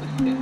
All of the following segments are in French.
Yeah.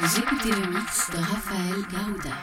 Vous écoutez le mix de Raphaël Gaouda.